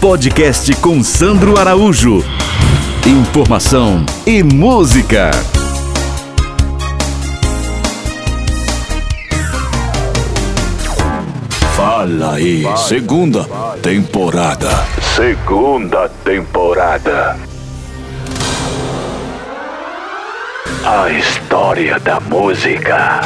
Podcast com Sandro Araújo. Informação e música. Fala aí, segunda temporada. Segunda temporada. A história da música.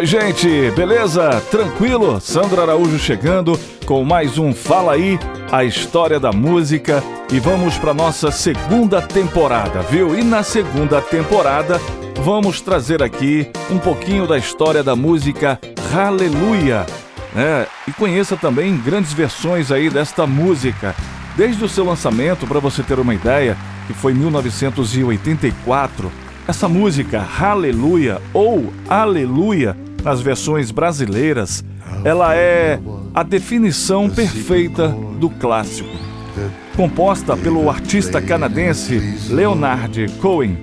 Oi, gente, beleza? Tranquilo? Sandro Araújo chegando com mais um Fala aí, a história da música. E vamos para nossa segunda temporada, viu? E na segunda temporada vamos trazer aqui um pouquinho da história da música Aleluia. É, e conheça também grandes versões aí desta música. Desde o seu lançamento, para você ter uma ideia, que foi em 1984, essa música Aleluia ou Aleluia nas versões brasileiras, ela é a definição perfeita do clássico. Composta pelo artista canadense Leonard Cohen,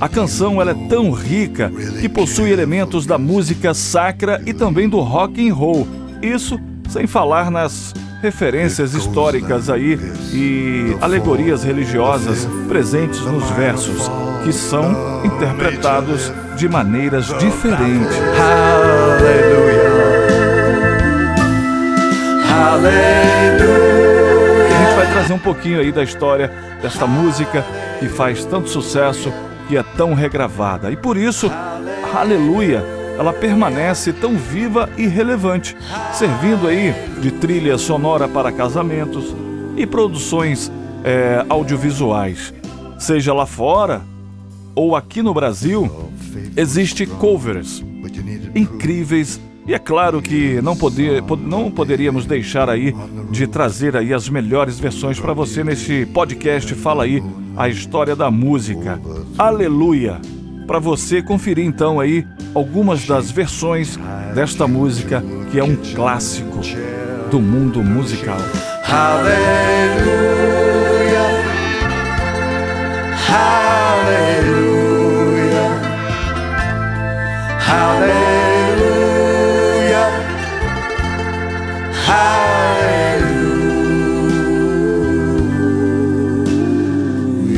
a canção ela é tão rica que possui elementos da música sacra e também do rock and roll. Isso sem falar nas referências históricas aí e alegorias religiosas presentes nos versos, que são interpretados de maneiras diferentes. Aleluia. Aleluia. A gente vai trazer um pouquinho aí da história desta música que faz tanto sucesso, que é tão regravada. E por isso, Aleluia, ela permanece tão viva e relevante, servindo aí de trilha sonora para casamentos e produções é, audiovisuais. Seja lá fora ou aqui no Brasil, existe covers incríveis e é claro que não, poder, não poderíamos deixar aí de trazer aí as melhores versões para você nesse podcast Fala aí a história da música. Aleluia! Para você conferir então aí algumas das versões desta música que é um clássico do mundo musical. Aleluia! Aleluia! Aleluia!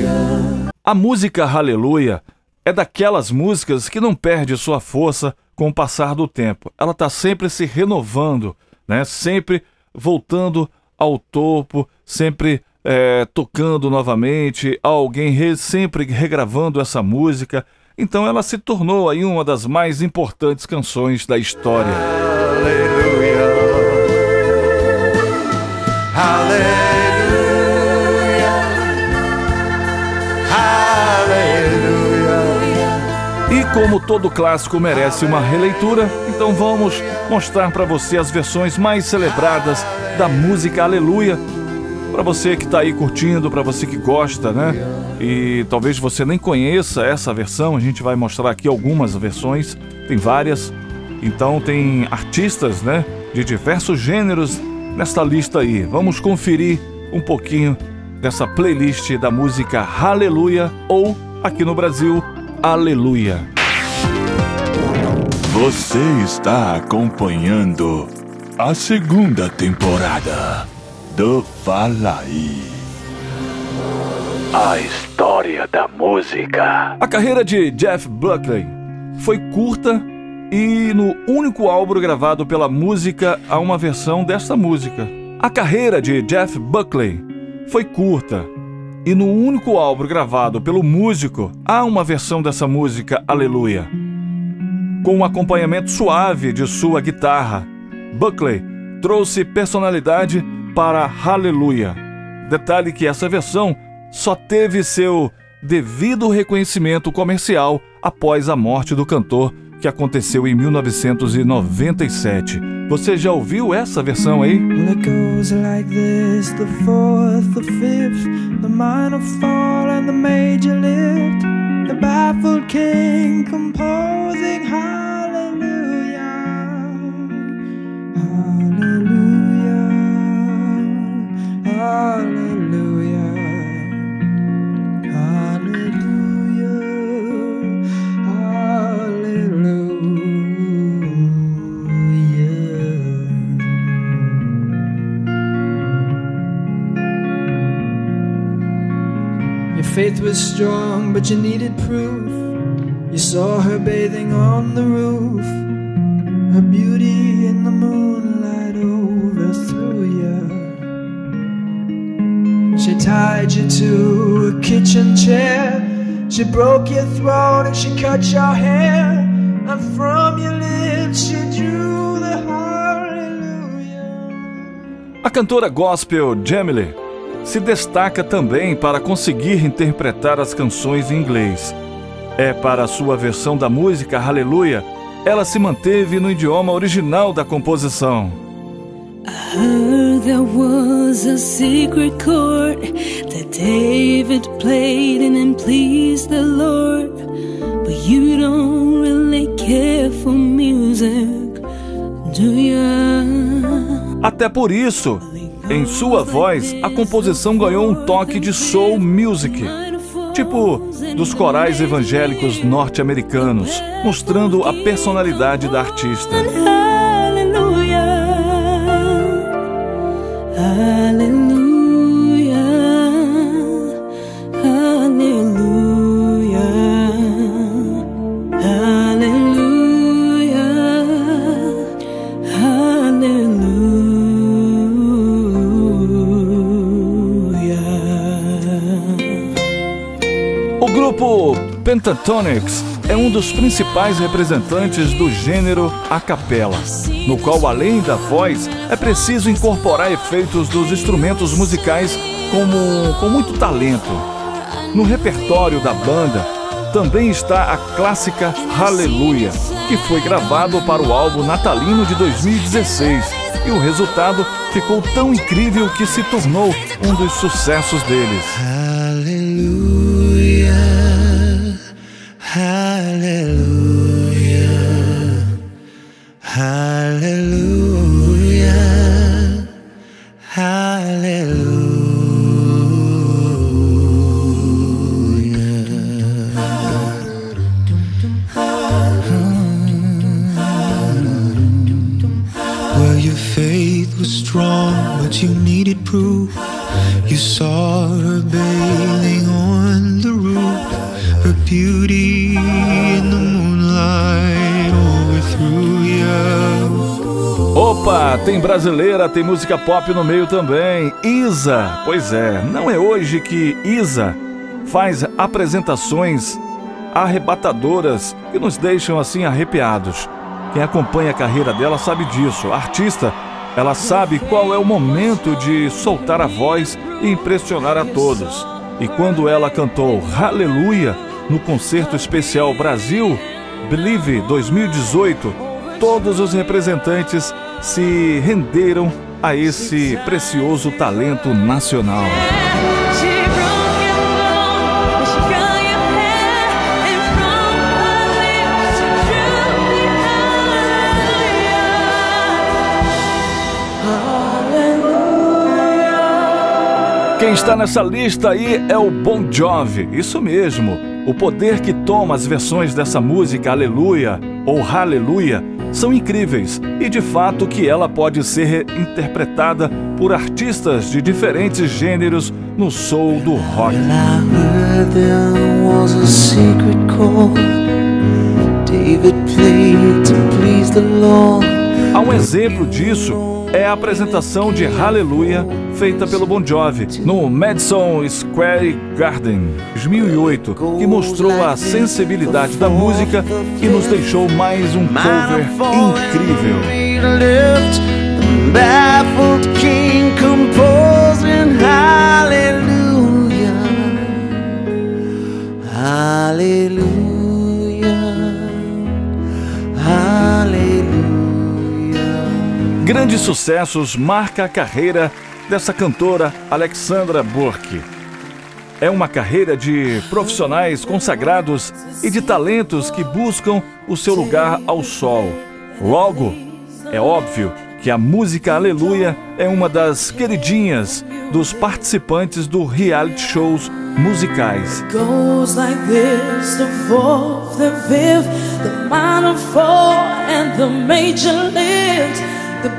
Aleluia! A música Aleluia é daquelas músicas que não perde sua força com o passar do tempo. Ela está sempre se renovando, né? Sempre voltando ao topo, sempre é, tocando novamente, alguém re, sempre regravando essa música. Então ela se tornou aí uma das mais importantes canções da história. Aleluia. Aleluia. E como todo clássico merece uma releitura, então vamos mostrar para você as versões mais celebradas da música Aleluia. Para você que está aí curtindo, para você que gosta, né? E talvez você nem conheça essa versão, a gente vai mostrar aqui algumas versões, tem várias. Então tem artistas, né, de diversos gêneros nesta lista aí. Vamos conferir um pouquinho dessa playlist da música Aleluia ou aqui no Brasil Aleluia. Você está acompanhando a segunda temporada do Fala aí. A história da música. A carreira de Jeff Buckley foi curta e no único álbum gravado pela música há uma versão desta música. A carreira de Jeff Buckley foi curta e no único álbum gravado pelo músico há uma versão dessa música Aleluia. Com um acompanhamento suave de sua guitarra, Buckley trouxe personalidade para Aleluia. Detalhe que essa versão só teve seu devido reconhecimento comercial após a morte do cantor, que aconteceu em 1997. Você já ouviu essa versão aí? Well, faith was strong, but you needed proof. You saw her bathing on the roof, her beauty in the moonlight overthrew you. She tied you to a kitchen chair, she broke your throat and she cut your hair, and from your lips she drew the hallelujah. A cantora gospel Jamily se destaca também para conseguir interpretar as canções em inglês. É para a sua versão da música Hallelujah, ela se manteve no idioma original da composição. I heard there was a secret chord that David played and it pleased the Lord. But you don't really care for music, do you? Até por isso, em sua voz, a composição ganhou um toque de soul music tipo dos corais evangélicos norte-americanos, mostrando a personalidade da artista. Pentatonix é um dos principais representantes do gênero a capela, no qual, além da voz, é preciso incorporar efeitos dos instrumentos musicais como, com muito talento. No repertório da banda também está a clássica Hallelujah, que foi gravado para o álbum natalino de 2016, e o resultado ficou tão incrível que se tornou um dos sucessos deles. Tem brasileira, tem música pop no meio também. Isa, pois é, não é hoje que Isa faz apresentações arrebatadoras que nos deixam assim arrepiados. Quem acompanha a carreira dela sabe disso. A artista, ela sabe qual é o momento de soltar a voz e impressionar a todos. E quando ela cantou Hallelujah no concerto especial Brasil Believe 2018, todos os representantes se renderam a esse precioso talento nacional. Quem está nessa lista aí é o Bon Jovi, isso mesmo. O poder que toma as versões dessa música Aleluia ou Hallelujah são incríveis e de fato que ela pode ser interpretada por artistas de diferentes gêneros no soul do rock. Há um exemplo disso é a apresentação de Hallelujah feita pelo Bon Jovi no Madison Square Garden 2008, que mostrou a sensibilidade da música e nos deixou mais um cover incrível. Grandes sucessos marca a carreira dessa cantora Alexandra Burke. É uma carreira de profissionais consagrados e de talentos que buscam o seu lugar ao sol. Logo, é óbvio que a música Aleluia é uma das queridinhas dos participantes do reality shows musicais. the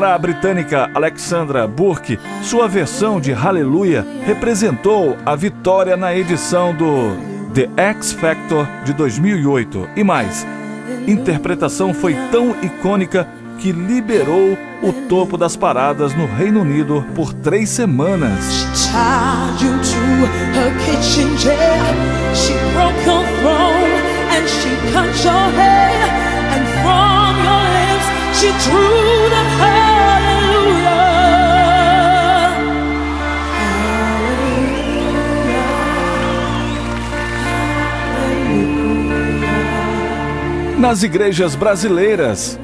Para a britânica Alexandra Burke, sua versão de Hallelujah representou a vitória na edição do The X Factor de 2008. E mais, interpretação foi tão icônica que liberou o topo das paradas no Reino Unido por três semanas. Nas igrejas brasileiras,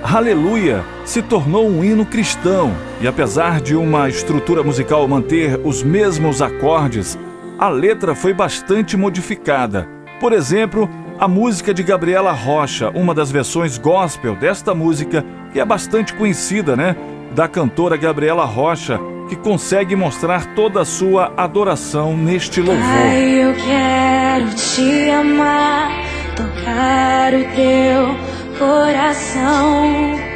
Aleluia se tornou um hino cristão e, apesar de uma estrutura musical manter os mesmos acordes, a letra foi bastante modificada. Por exemplo, a música de Gabriela Rocha, uma das versões gospel desta música, que é bastante conhecida, né? Da cantora Gabriela Rocha, que consegue mostrar toda a sua adoração neste louvor. Eu quero te amar, tocar o teu coração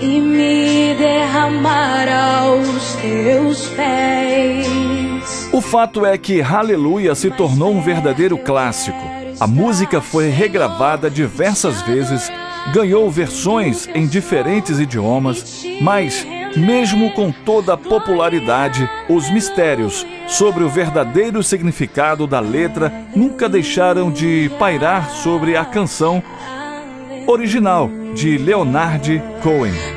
e me derramar aos teus pés. O fato é que Aleluia se tornou um verdadeiro clássico. A música foi regravada diversas vezes, ganhou versões em diferentes idiomas, mas, mesmo com toda a popularidade, os mistérios sobre o verdadeiro significado da letra nunca deixaram de pairar sobre a canção original de Leonard Cohen.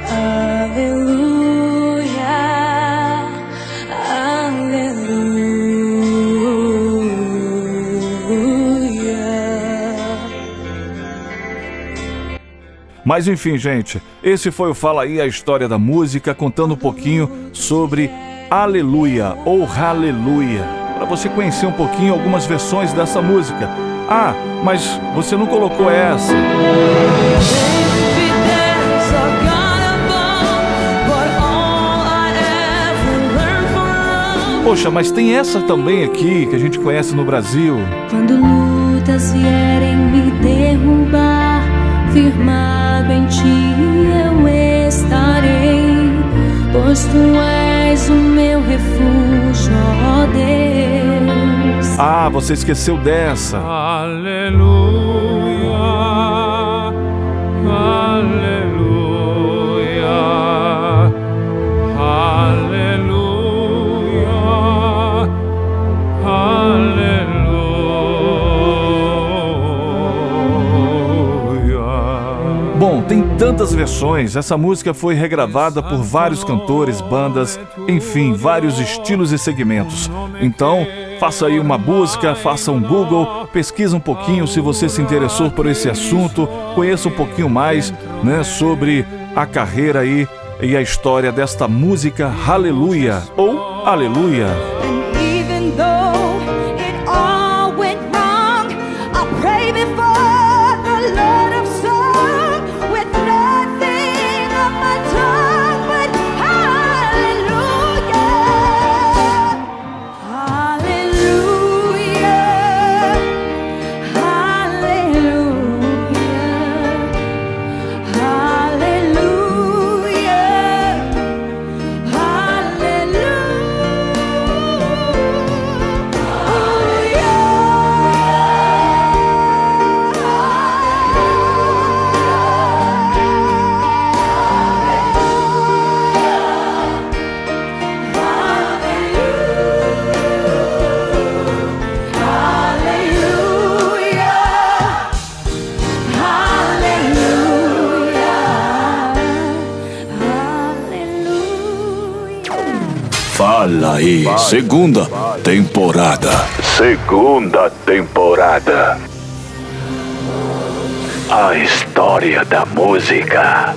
Mas enfim, gente, esse foi o Fala aí a história da música, contando um pouquinho sobre Aleluia ou Aleluia, para você conhecer um pouquinho algumas versões dessa música. Ah, mas você não colocou essa. Poxa, mas tem essa também aqui que a gente conhece no Brasil. Quando lutas vierem me derrubar, firmado em ti eu estarei, pois tu és o meu refúgio, ó Deus. Ah, você esqueceu dessa. Aleluia, tantas versões. Essa música foi regravada por vários cantores, bandas, enfim, vários estilos e segmentos. Então, faça aí uma busca, faça um Google, pesquisa um pouquinho se você se interessou por esse assunto, conheça um pouquinho mais, né, sobre a carreira aí e a história desta música Aleluia ou Aleluia. Aí, segunda temporada. Segunda temporada. A história da música.